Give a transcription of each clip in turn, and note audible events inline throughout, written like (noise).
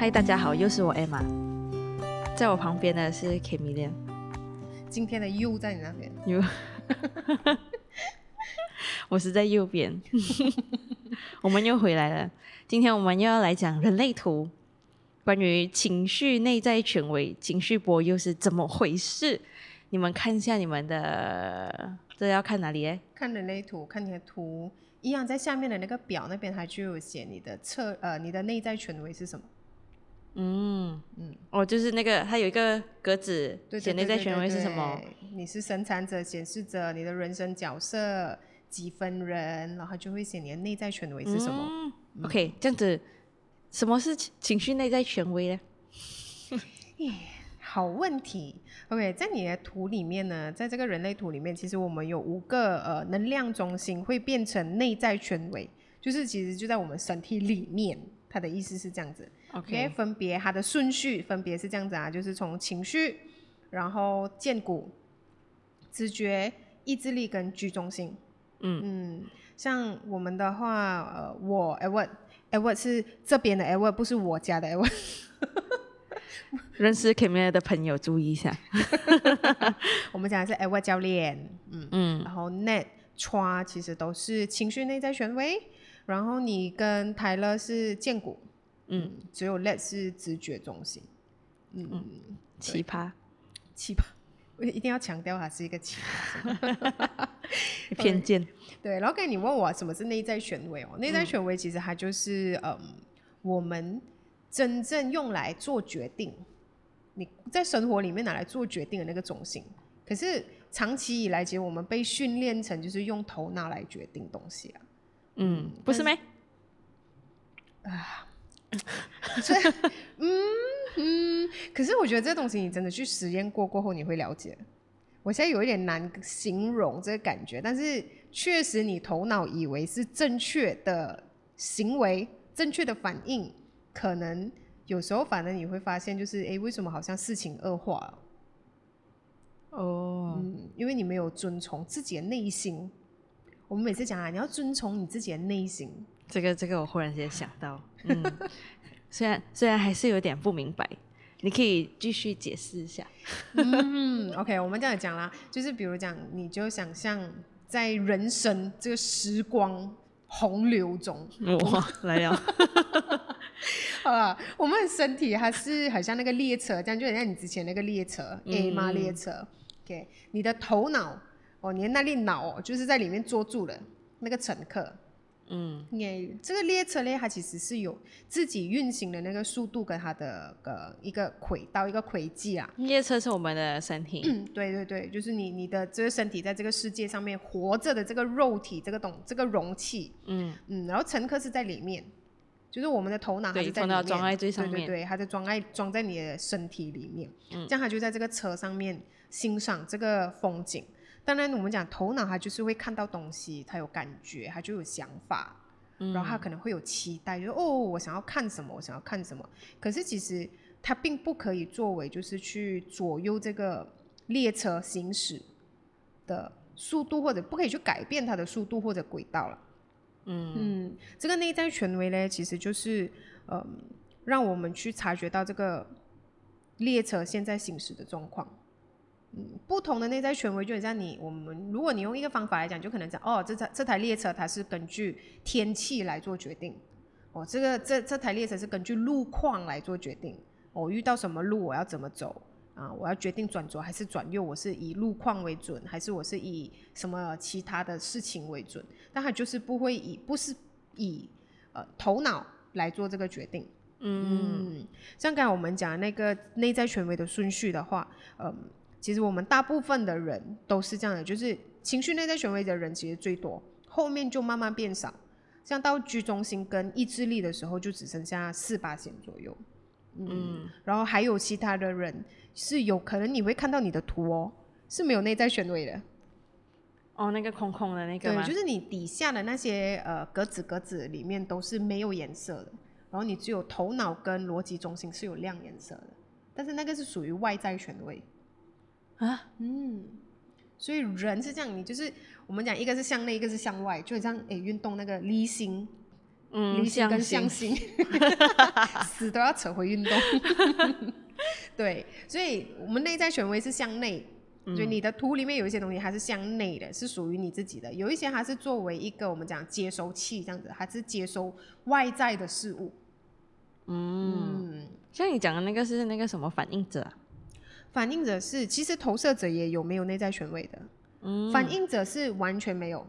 嗨，大家好，又是我 Emma，在我旁边的是 k a m i l a 今天的 U 在你那边，，U，，(laughs) 我是在右边，(laughs) 我们又回来了。今天我们又要来讲人类图，关于情绪内在权威，情绪波又是怎么回事？你们看一下你们的，这要看哪里？哎，看人类图，看你的图，一样在下面的那个表那边，它就有写你的测呃，你的内在权威是什么？嗯嗯，哦，就是那个，它有一个格子，写内在权威是什么？你是生产者、显示者，你的人生角色几分人，然后就会写你的内在权威是什么？OK，这样子，什么是情绪内在权威呢？(laughs) 好问题。OK，在你的图里面呢，在这个人类图里面，其实我们有五个呃能量中心会变成内在权威，就是其实就在我们身体里面。它的意思是这样子。OK，分别它的顺序分别是这样子啊，就是从情绪，然后剑骨、直觉、意志力跟居中心。嗯。嗯，像我们的话，呃，我 Edward，Edward 是这边的 Edward，不是我家的 Edward。(laughs) 认识 Camille 的朋友注意一下，(laughs) 我们讲的是 Edward 教练，嗯嗯，然后 Net、Chua 其实都是情绪内在权威，然后你跟泰勒是剑骨，嗯，只有 Let 是直觉中心，嗯嗯，奇葩，奇葩，我一定要强调它是一个奇葩，偏见，(laughs) 对，然后刚才你问我什么是内在权威哦，内在权威其实它就是嗯。我们。真正用来做决定，你在生活里面拿来做决定的那个中心，可是长期以来，其实我们被训练成就是用头脑来决定东西啊。嗯，不是没啊，(laughs) 所以嗯嗯，可是我觉得这东西你真的去实验过过后，你会了解。我现在有一点难形容这个感觉，但是确实你头脑以为是正确的行为，正确的反应。可能有时候，反而你会发现，就是哎，为什么好像事情恶化了？哦，嗯，因为你没有遵从自己的内心。我们每次讲啊，你要遵从你自己的内心。这个，这个，我忽然间想到，嗯，(laughs) 虽然虽然还是有点不明白，你可以继续解释一下。(laughs) 嗯，OK，我们这样讲啦，就是比如讲，你就想象在人生这个时光洪流中，哇，来了。(laughs) 好了，我们的身体还是很像那个列车，这样就很像你之前那个列车 A 吗？列车，OK，你的头脑哦，你的那粒脑就是在里面坐住了那个乘客，嗯，你这个列车呢，它其实是有自己运行的那个速度跟它的个一个轨道一个轨迹啊。列车是我们的身体，嗯对对对，就是你你的这个身体在这个世界上面活着的这个肉体这个东这个容器，嗯。嗯，然后乘客是在里面。就是我们的头脑还是在里面，对对对，它在装爱装在你的身体里面，嗯。这样它就在这个车上面欣赏这个风景。当然，我们讲头脑，它就是会看到东西，它有感觉，它就有想法，然后它可能会有期待，就哦，我想要看什么，我想要看什么。可是其实它并不可以作为就是去左右这个列车行驶的速度，或者不可以去改变它的速度或者轨道了。嗯这个内在权威呢，其实就是，嗯，让我们去察觉到这个列车现在行驶的状况。嗯，不同的内在权威，就很像你，我们如果你用一个方法来讲，就可能讲，哦，这台这台列车它是根据天气来做决定，哦，这个这这台列车是根据路况来做决定，我遇到什么路我要怎么走。啊，我要决定转左还是转右，我是以路况为准，还是我是以什么其他的事情为准？但它就是不会以，不是以呃头脑来做这个决定。嗯，像刚才我们讲那个内在权威的顺序的话，嗯，其实我们大部分的人都是这样的，就是情绪内在权威的人其实最多，后面就慢慢变少，像到居中心跟意志力的时候，就只剩下四八线左右。嗯，然后还有其他的人。是有可能你会看到你的图哦，是没有内在权威的。哦，那个空空的那个对，就是你底下的那些呃格子格子里面都是没有颜色的，然后你只有头脑跟逻辑中心是有亮颜色的，但是那个是属于外在权威啊。嗯，所以人是这样，你就是我们讲一个是向内，一个是向外，就像诶运动那个离心嗯，离心跟向心，(laughs) 死都要扯回运动。(laughs) 对，所以我们内在权威是向内，所以你的图里面有一些东西它是向内的，是属于你自己的；有一些它是作为一个我们讲接收器这样子，它是接收外在的事物。嗯，像你讲的那个是那个什么反应者？反应者是其实投射者也有没有内在权威的？嗯，反应者是完全没有。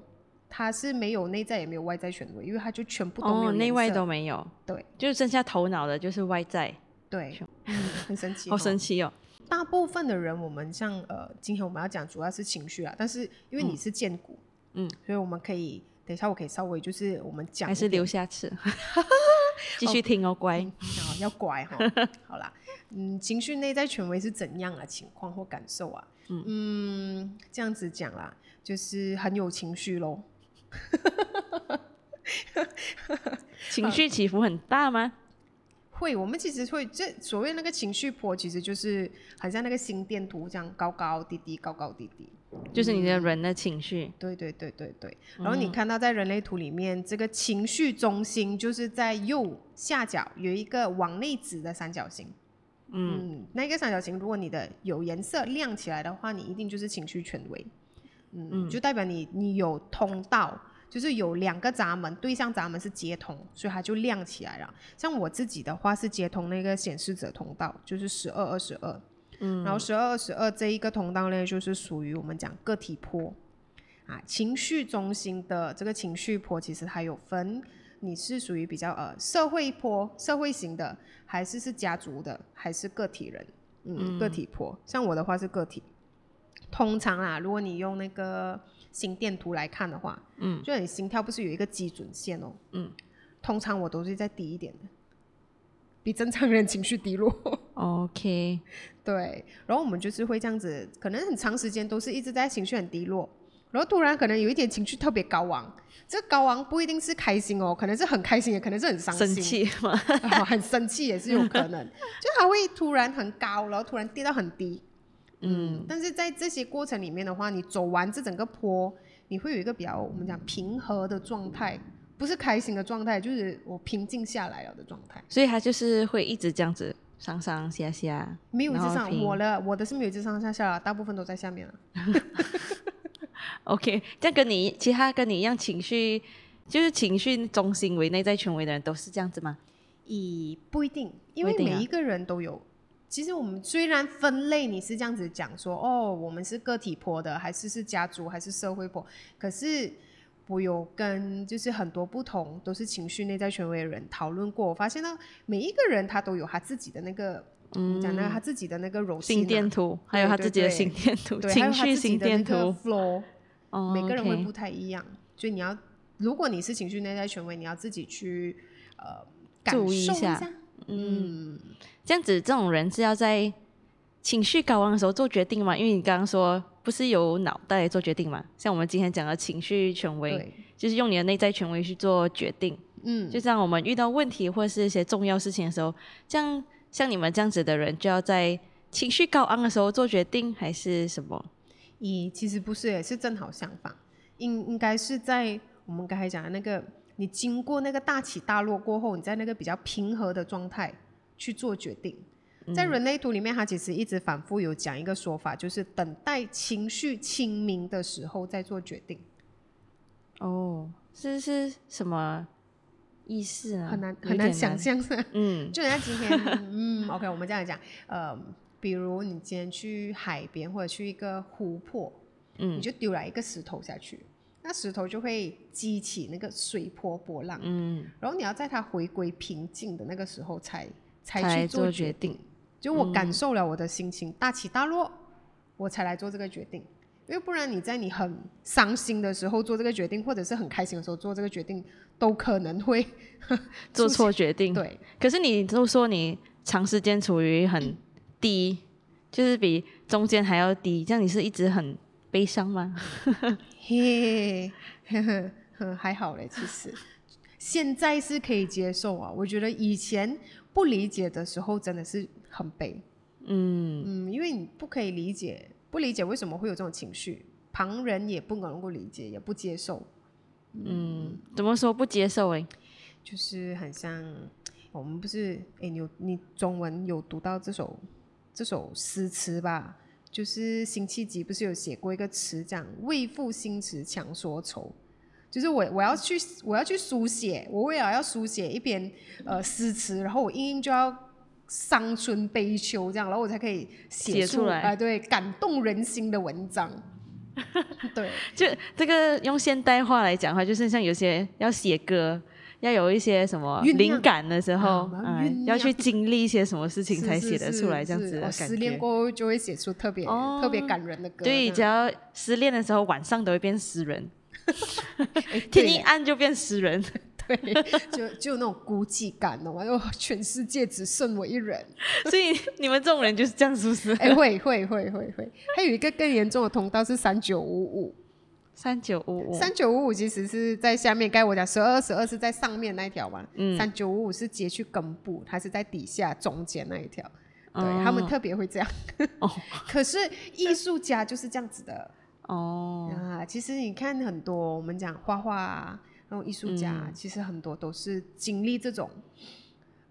他是没有内在也没有外在权威，因为他就全部都没有内外都没有，对，就是剩下头脑的，就是外在，对，(laughs) 很神奇，好神奇哦。大部分的人，我们像呃，今天我们要讲主要是情绪啊，但是因为你是剑骨，嗯，所以我们可以等一下我可以稍微就是我们讲，还是留下次，(laughs) (laughs) 继续听哦，乖，要乖哈。好啦，嗯，情绪内在权威是怎样的情况或感受啊？嗯，这样子讲啦，就是很有情绪喽。(laughs) 情绪起伏很大吗？会，我们其实会，这所谓那个情绪波，其实就是很像那个心电图这样，高高低低，高高低低，就是你的人的情绪。对对对对对。然后你看到在人类图里面，这个情绪中心就是在右下角有一个往内指的三角形。嗯，那一个三角形，如果你的有颜色亮起来的话，你一定就是情绪权威。嗯，就代表你你有通道，就是有两个闸门，对向闸门是接通，所以它就亮起来了。像我自己的话是接通那个显示者通道，就是十二二十二，嗯，然后十二二十二这一个通道呢，就是属于我们讲个体坡啊，情绪中心的这个情绪坡，其实它有分，你是属于比较呃社会坡、社会型的，还是是家族的，还是个体人？嗯，个体坡，像我的话是个体。通常啊，如果你用那个心电图来看的话，嗯，就你心跳不是有一个基准线哦，嗯，通常我都是在低一点的，比正常人情绪低落。OK，对，然后我们就是会这样子，可能很长时间都是一直在情绪很低落，然后突然可能有一点情绪特别高昂，这高昂不一定是开心哦，可能是很开心，也可能是很伤心，生气吗？(laughs) 很生气也是有可能，(laughs) 就它会突然很高，然后突然跌到很低。嗯，但是在这些过程里面的话，你走完这整个坡，你会有一个比较我们讲平和的状态，不是开心的状态，就是我平静下来了的状态。所以它就是会一直这样子上上下下，没有一直上。我的我的是没有一直上上下下，大部分都在下面了。(laughs) OK，这样跟你其他跟你一样情绪，就是情绪中心为内在权威的人都是这样子吗？以不一定，因为每一个人都有。其实我们虽然分类你是这样子讲说，哦，我们是个体坡的，还是是家族，还是社会坡？可是我有跟就是很多不同都是情绪内在权威的人讨论过，我发现呢，每一个人他都有他自己的那个，嗯，讲到他自己的那个柔心电图，还有他自己的心电图，情绪心电图，flow，每个人会不太一样，所以你要，如果你是情绪内在权威，你要自己去呃注意一下。嗯，这样子，这种人是要在情绪高昂的时候做决定嘛？因为你刚刚说不是由脑袋做决定嘛？像我们今天讲的情绪权威，就是用你的内在权威去做决定。嗯，就像我们遇到问题或是一些重要事情的时候，这样像你们这样子的人，就要在情绪高昂的时候做决定，还是什么？咦，其实不是，也是正好相反，应应该是在我们刚才讲的那个。你经过那个大起大落过后，你在那个比较平和的状态去做决定。在人类图里面，它其实一直反复有讲一个说法，就是等待情绪清明的时候再做决定。哦，是是什么意思啊？很难很难想象是 (laughs) 嗯，就人家今天嗯，(laughs) OK，我们这样讲，呃，比如你今天去海边或者去一个湖泊，嗯，你就丢了一个石头下去。那石头就会激起那个水波波浪，嗯，然后你要在它回归平静的那个时候才才去做决定。就我感受了我的心情大起大落，我才来做这个决定。因为不然你在你很伤心的时候做这个决定，或者是很开心的时候做这个决定，都可能会 (laughs) 做错决定。对，可是你都说你长时间处于很低，就是比中间还要低，这样你是一直很悲伤吗？(laughs) 嘿，(laughs) 还好嘞，其实现在是可以接受啊。我觉得以前不理解的时候真的是很悲，嗯嗯，因为你不可以理解，不理解为什么会有这种情绪，旁人也不能够理解，也不接受。嗯，怎么说不接受？哎，就是很像我们不是哎，你有你中文有读到这首这首诗词吧？就是辛弃疾不是有写过一个词，讲“为赋新词强说愁”，就是我我要去我要去书写，我为了要书写一篇呃诗词，然后我硬硬就要伤春悲秋这样，然后我才可以写出来啊，对，感动人心的文章。(laughs) 对，就这个用现代话来讲的话，就是像有些要写歌。要有一些什么灵感的时候，嗯，要去经历一些什么事情才写得出来这样子的感觉。失恋过后就会写出特别特别感人的歌。对，只要失恋的时候，晚上都会变诗人。(laughs) (laughs) 天一暗就变诗人。对，(laughs) 就就那种孤寂感哦，又全世界只剩我一人。(laughs) 所以你们这种人就是这样，是不是？哎，(laughs) 会会会会会。还有一个更严重的通道是三九五五。三九五五，三九五五其实是在下面。该我讲十二十二是在上面那一条嘛？嗯，三九五五是接去根部，它是在底下中间那一条。对他们特别会这样。哦，可是艺术家就是这样子的。哦啊，其实你看很多我们讲画画啊，那种艺术家，其实很多都是经历这种，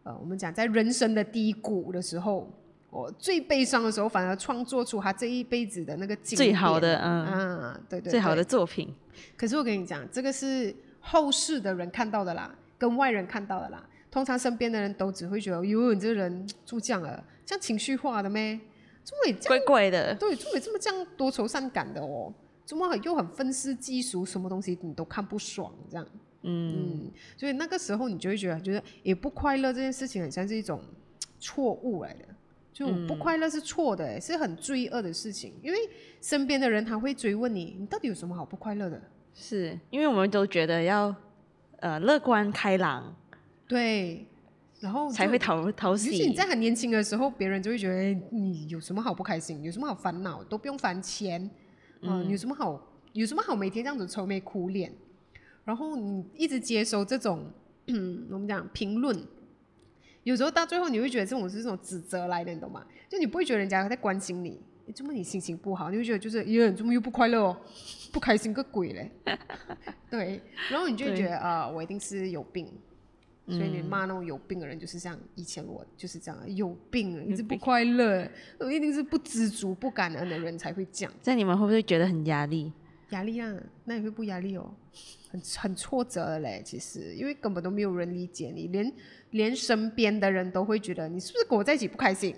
呃，我们讲在人生的低谷的时候。我最悲伤的时候，反而创作出他这一辈子的那个最好的，嗯啊，对对，最好的作品。可是我跟你讲，这个是后世的人看到的啦，跟外人看到的啦。通常身边的人都只会觉得，哟，你这人就这样了，这样情绪化的咩？怎么怪怪的？对，怎么这么这样多愁善感的哦？怎么又很愤世嫉俗，什么东西你都看不爽这样？嗯，所以那个时候你就会觉得，觉得也不快乐这件事情，很像是一种错误来的。就不快乐是错的，是很罪恶的事情。因为身边的人他会追问你，你到底有什么好不快乐的？是因为我们都觉得要呃乐观开朗，对，然后才会讨讨喜。你在很年轻的时候，别人就会觉得你有什么好不开心，有什么好烦恼，都不用烦钱，嗯，有什么好有什么好每天这样子愁眉苦脸，然后你一直接收这种嗯 (clears throat) 我们讲评论。有时候到最后，你会觉得这种是这种指责来的，你懂吗？就你不会觉得人家在关心你，怎么你心情不好？你会觉得就是，耶，怎么又不快乐哦？不开心个鬼嘞！(laughs) 对，然后你就觉得啊，我一定是有病，所以你骂那种有病的人就是这样。以前我就是这样，有病，一直不快乐，(laughs) 我一定是不知足、不感恩的人才会这样。在你们会不会觉得很压力？压力啊，那也会不压力哦，很很挫折的嘞。其实，因为根本都没有人理解你，连连身边的人都会觉得你是不是跟我在一起不开心？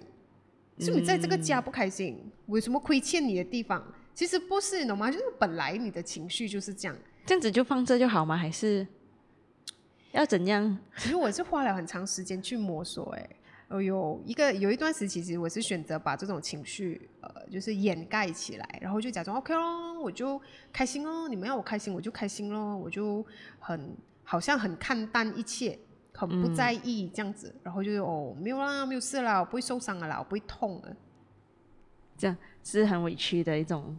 是不是在这个家不开心？我有什么亏欠你的地方？其实不是，你懂吗？就是本来你的情绪就是这样，这样子就放这就好吗？还是要怎样？(laughs) 其实我是花了很长时间去摸索，哎。哦，有一个有一段时期，其实我是选择把这种情绪，呃，就是掩盖起来，然后就假装 OK 咯，我就开心哦，你们要我开心，我就开心咯，我就很好像很看淡一切，很不在意这样子，然后就哦，没有啦，没有事啦，我不会受伤的啦，我不会痛的，这样是很委屈的一种，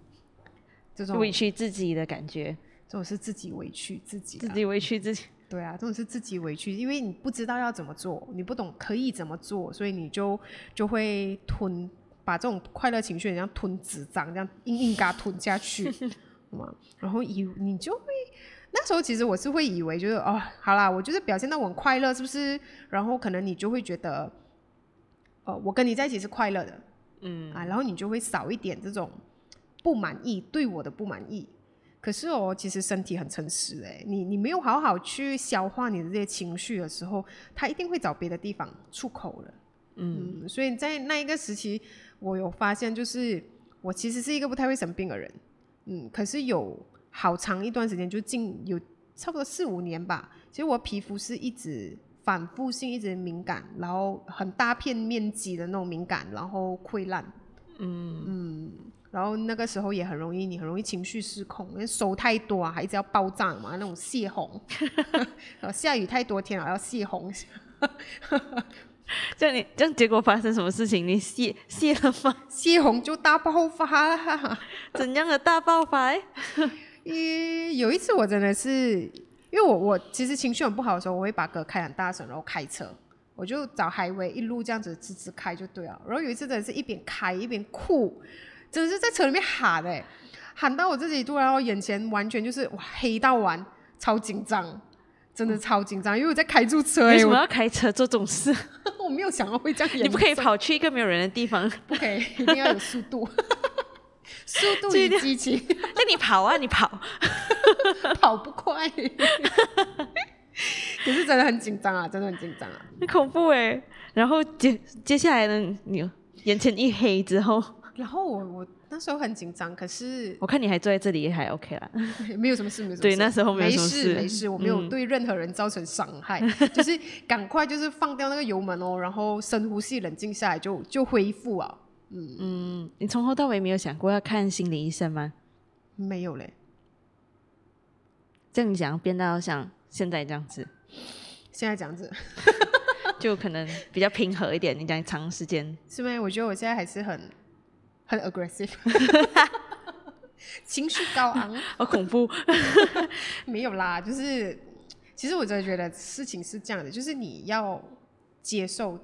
这种委屈自己的感觉，这种是自己委屈自己，自己委屈自己。对啊，这种是自己委屈，因为你不知道要怎么做，你不懂可以怎么做，所以你就就会吞，把这种快乐情绪像吞纸张这样硬硬嘎吞下去，(laughs) 嘛，然后以你就会那时候其实我是会以为就是哦，好啦，我就是表现到我很快乐，是不是？然后可能你就会觉得，哦，我跟你在一起是快乐的，嗯啊，然后你就会少一点这种不满意，对我的不满意。可是哦，其实身体很诚实哎，你你没有好好去消化你的这些情绪的时候，他一定会找别的地方出口了。嗯，所以在那一个时期，我有发现，就是我其实是一个不太会生病的人。嗯，可是有好长一段时间，就近有差不多四五年吧，其实我皮肤是一直反复性一直敏感，然后很大片面积的那种敏感，然后溃烂。嗯嗯。然后那个时候也很容易，你很容易情绪失控，因为手太多啊，孩子要爆炸嘛，那种泄洪。(laughs) 下雨太多天了，要泄洪。(laughs) 这样你这样结果发生什么事情？你泄泄了吗？泄洪就大爆发。怎样的大爆发？咦有一次我真的是，因为我我其实情绪很不好的时候，我会把歌开很大声，然后开车，我就找海威一路这样子吱吱开就对了。然后有一次真的是一边开一边哭。真的是在车里面喊哎，喊到我自己突然我眼前完全就是哇黑到完，超紧张，真的超紧张，因为我在开住车。为什么要开车做这种事？我 (laughs) 没有想到会这样。你不可以跑去一个没有人的地方。不可以，一定要有速度。(laughs) 速度与激情。那你跑啊，你跑。(laughs) 跑不快。可是真的很紧张啊，真的很紧张啊。很恐怖哎。然后接接下来呢，你眼前一黑之后。然后我我。那时候很紧张，可是我看你还坐在这里还 OK 啦，(laughs) 没有什么事，没有什么事。对，那时候没事，没事，我没有对任何人造成伤害，(laughs) 就是赶快就是放掉那个油门哦，然后深呼吸，冷静下来就就恢复啊。嗯嗯，你从头到尾没有想过要看心理医生吗？没有嘞。这样讲变到像现在这样子，现在这样子，(laughs) 就可能比较平和一点。你讲长时间，是因为我觉得我现在还是很。很 aggressive，(laughs) 情绪高昂，(laughs) 好恐怖。(laughs) 没有啦，就是其实我真的觉得事情是这样的，就是你要接受，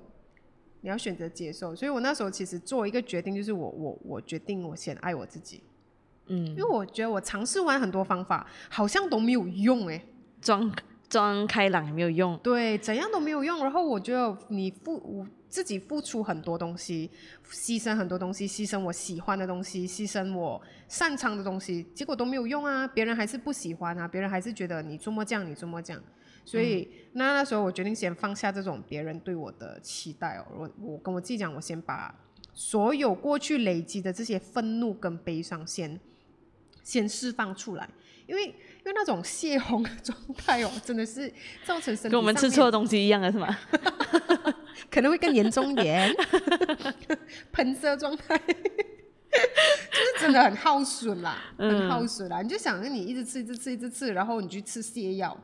你要选择接受。所以我那时候其实做一个决定，就是我我我决定我先爱我自己。嗯，因为我觉得我尝试完很多方法，好像都没有用哎，装装开朗也没有用，对，怎样都没有用。然后我觉得你付自己付出很多东西，牺牲很多东西，牺牲我喜欢的东西，牺牲我擅长的东西，结果都没有用啊！别人还是不喜欢啊，别人还是觉得你这么这样，你这么这样。所以那那时候我决定先放下这种别人对我的期待哦，我我跟我自己讲，我先把所有过去累积的这些愤怒跟悲伤先先释放出来，因为。因为那种泄洪的状态哦，真的是造成身跟我们吃错东西一样的是吗？(laughs) 可能会更严重一点，(laughs) 喷射状态，就是真的很耗损啦，很耗损啦。你就想着你一直吃，一直吃，一直吃，然后你去吃泻药，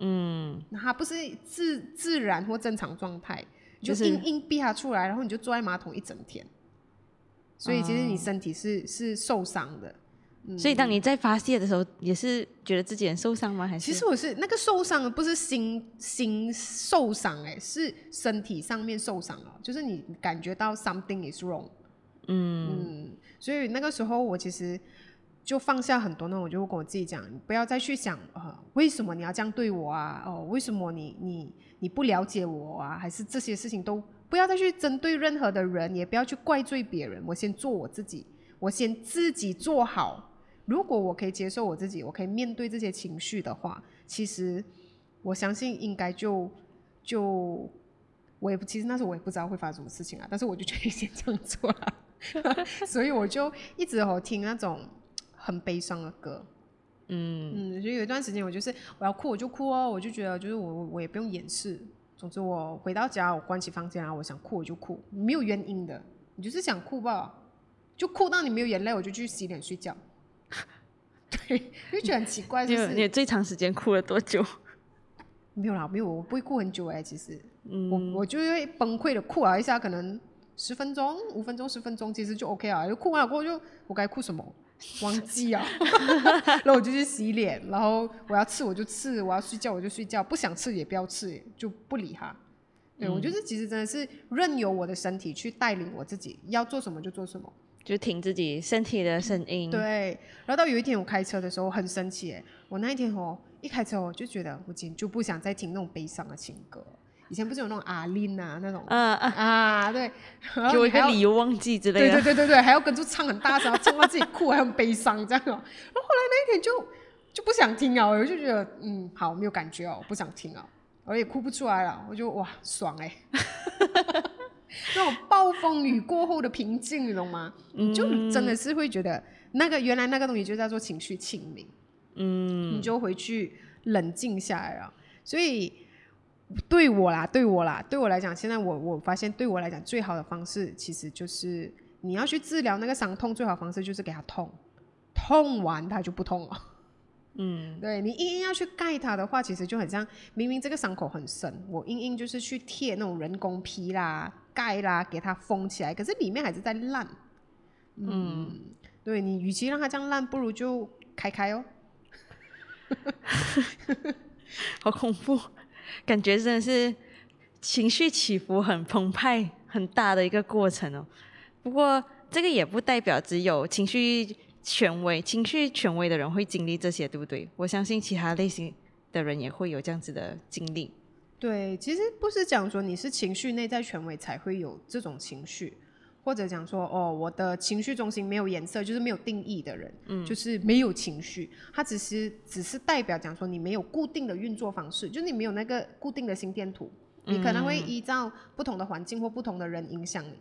嗯，那它不是自自然或正常状态，就硬硬逼它出来，然后你就坐在马桶一整天，所以其实你身体是是受伤的。所以，当你在发泄的时候，也是觉得自己很受伤吗？还是？其实我是那个受伤，不是心心受伤，哎，是身体上面受伤了，就是你感觉到 something is wrong。嗯嗯，所以那个时候我其实就放下很多，那我就跟我自己讲，不要再去想啊，为什么你要这样对我啊？哦，为什么你你你不了解我啊？还是这些事情都不要再去针对任何的人，也不要去怪罪别人。我先做我自己，我先自己做好。如果我可以接受我自己，我可以面对这些情绪的话，其实我相信应该就就我也不，其实那时候我也不知道会发生什么事情啊，但是我就决定先这样做了，(laughs) 所以我就一直哦听那种很悲伤的歌，嗯嗯，所以有一段时间我就是我要哭我就哭哦，我就觉得就是我我也不用掩饰，总之我回到家我关起房间啊，我想哭我就哭，没有原因的，你就是想哭吧，就哭到你没有眼泪，我就去洗脸睡觉。对，就觉得很奇怪，(laughs) 就是你最长时间哭了多久？(laughs) 没有啦，没有，我不会哭很久哎，其实，我我就会崩溃的哭了一下，可能十分钟、五分钟、十分钟，其实就 OK 啊。就哭完了过后，就我该哭什么，忘记啊。(laughs) 然后我就去洗脸，然后我要吃我就吃，我要睡觉我就睡觉，不想吃也不要吃，就不理他。对我就是其实真的是任由我的身体去带领我自己，要做什么就做什么。就听自己身体的声音。对，然后到有一天我开车的时候很生气，哎，我那一天哦一开车我就觉得我今天就不想再听那种悲伤的情歌。以前不是有那种阿琳啊那种，啊啊啊，对，给我一个理由忘记之类的。对对对对对，还要跟住唱很大声，唱到自己哭还很悲伤这样哦。(laughs) 然后后来那一天就就不想听啊，我就觉得嗯好没有感觉哦，不想听啊，我也哭不出来了，我就哇爽哎。(laughs) (laughs) 那种暴风雨过后的平静，你懂吗？你就真的是会觉得那个原来那个东西就叫做情绪清明，嗯，你就回去冷静下来了。所以对我啦，对我啦，对我来讲，现在我我发现对我来讲最好的方式，其实就是你要去治疗那个伤痛，最好方式就是给他痛，痛完他就不痛了。嗯，对你硬硬要去盖它的话，其实就很像明明这个伤口很深，我硬硬就是去贴那种人工皮啦。盖啦，给它封起来，可是里面还是在烂。嗯，对你，与其让它这样烂，不如就开开哦。(laughs) 好恐怖，感觉真的是情绪起伏很澎湃、很大的一个过程哦。不过这个也不代表只有情绪权威、情绪权威的人会经历这些，对不对？我相信其他类型的人也会有这样子的经历。对，其实不是讲说你是情绪内在权威才会有这种情绪，或者讲说哦，我的情绪中心没有颜色，就是没有定义的人，嗯，就是没有情绪，它只是只是代表讲说你没有固定的运作方式，就是你没有那个固定的心电图，你可能会依照不同的环境或不同的人影响你，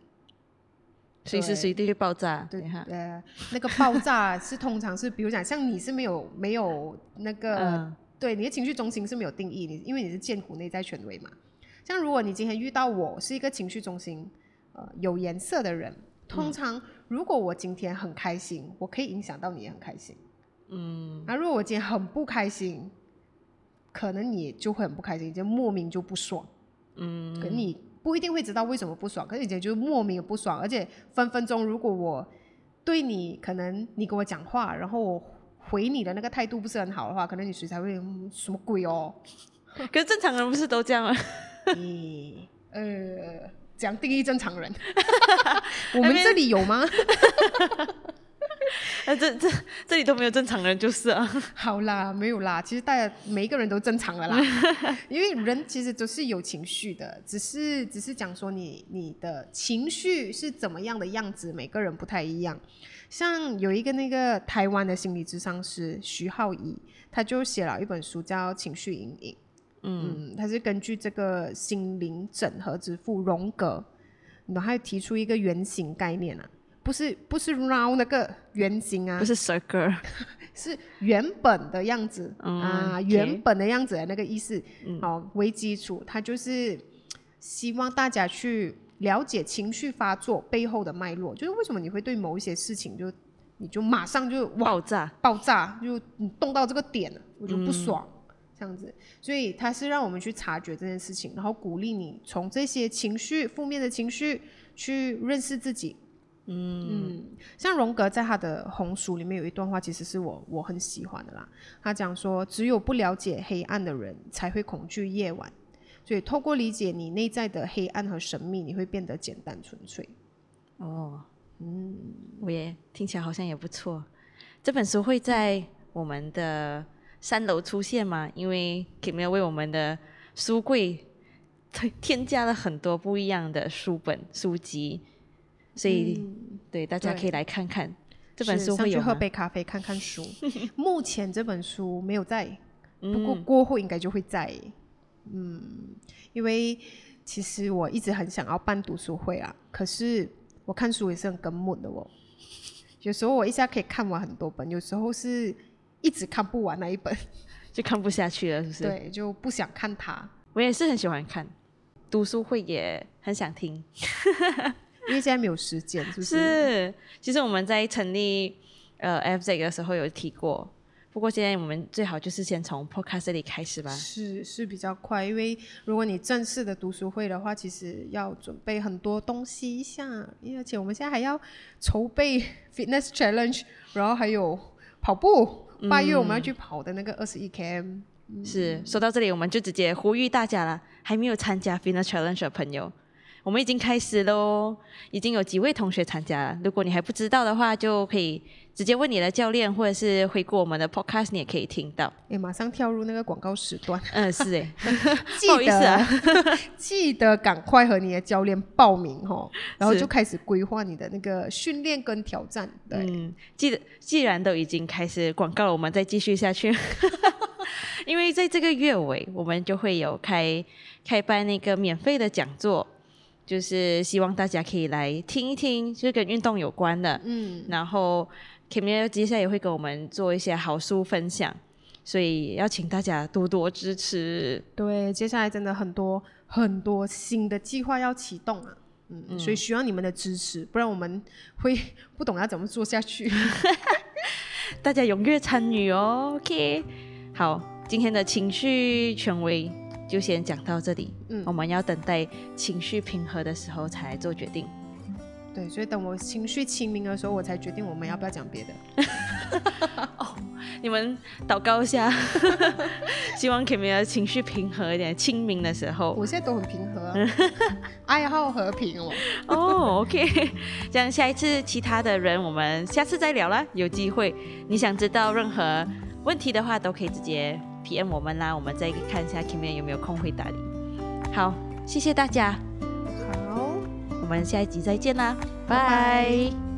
随时随地会爆炸，对哈，对，那个爆炸是通常是比如讲像你是没有没有那个。对你的情绪中心是没有定义，你因为你是剑湖内在权威嘛。像如果你今天遇到我是一个情绪中心呃有颜色的人，通常如果我今天很开心，我可以影响到你也很开心。嗯。那如果我今天很不开心，可能你就会很不开心，就莫名就不爽。嗯。可你不一定会知道为什么不爽，可是你今天就莫名的不爽，而且分分钟如果我对你可能你跟我讲话，然后我。回你的那个态度不是很好的话，可能你谁才会什么鬼哦？(laughs) 可是正常人不是都这样吗？咦，呃，讲定义正常人，(laughs) 我们这里有吗？啊，(laughs) 这这这里都没有正常人就是啊。好啦，没有啦，其实大家每一个人都正常的啦，因为人其实都是有情绪的，只是只是讲说你你的情绪是怎么样的样子，每个人不太一样。像有一个那个台湾的心理智商师徐浩怡，他就写了一本书叫《情绪阴影》。嗯，他是根据这个心灵整合之父荣格，然后提出一个圆形概念啊，不是不是 round 那个圆形啊，不是 circle，(laughs) 是原本的样子啊，原本的样子的那个意思。好，为基础，他就是希望大家去。了解情绪发作背后的脉络，就是为什么你会对某一些事情就你就马上就爆炸爆炸，就你动到这个点了，我就不爽这样子。所以他是让我们去察觉这件事情，然后鼓励你从这些情绪负面的情绪去认识自己。嗯，像荣格在他的红书里面有一段话，其实是我我很喜欢的啦。他讲说，只有不了解黑暗的人才会恐惧夜晚。所以，透过理解你内在的黑暗和神秘，你会变得简单纯粹。哦，嗯，我也听起来好像也不错。这本书会在我们的三楼出现吗？因为 Kim 为我们的书柜添添加了很多不一样的书本书籍，所以对大家可以来看看这本书。会去喝杯咖啡，看看书。(laughs) 目前这本书没有在，不过过后应该就会在。嗯，因为其实我一直很想要办读书会啊，可是我看书也是很根本的哦。有时候我一下可以看完很多本，有时候是一直看不完那一本，(laughs) 就看不下去了，是不是？对，就不想看它。我也是很喜欢看读书会，也很想听，(laughs) 因为现在没有时间，是不是？是。其实我们在成立呃 FZ 的时候有提过。不过现在我们最好就是先从 podcast 这里开始吧。是是比较快，因为如果你正式的读书会的话，其实要准备很多东西一下，而且我们现在还要筹备 (laughs) fitness challenge，然后还有跑步，八月我们要去跑的那个二十一 km。是，说到这里，我们就直接呼吁大家了，还没有参加 fitness challenge 的朋友。我们已经开始喽，已经有几位同学参加了。如果你还不知道的话，就可以直接问你的教练，或者是回顾我们的 podcast，你也可以听到。哎，马上跳入那个广告时段。(laughs) 嗯，是哎，不好意思啊，(laughs) 记得赶快和你的教练报名哦，然后就开始规划你的那个训练跟挑战。嗯，记得既然都已经开始广告了，我们再继续下去。(laughs) 因为在这个月尾，我们就会有开开办那个免费的讲座。就是希望大家可以来听一听，就是跟运动有关的。嗯，然后 Kimi 接下来也会跟我们做一些好书分享，所以要请大家多多支持。对，接下来真的很多很多新的计划要启动啊，嗯，所以需要你们的支持，不然我们会 (laughs) 不懂要怎么做下去。(laughs) 大家踊跃参与哦，OK。好，今天的情绪权威。就先讲到这里，嗯，我们要等待情绪平和的时候才做决定。对，所以等我情绪清明的时候，我才决定我们要不要讲别的。(laughs) 哦，你们祷告一下，(laughs) 希望 Kimi 的情绪平和一点，清明的时候。我现在都很平和，(laughs) 爱好和平哦。哦，OK，这样下一次其他的人，我们下次再聊啦。有机会，你想知道任何问题的话，都可以直接。PM 我们啦，我们再看一下 Kimi 有没有空会打理。好，谢谢大家。好，我们下一集再见啦，拜拜。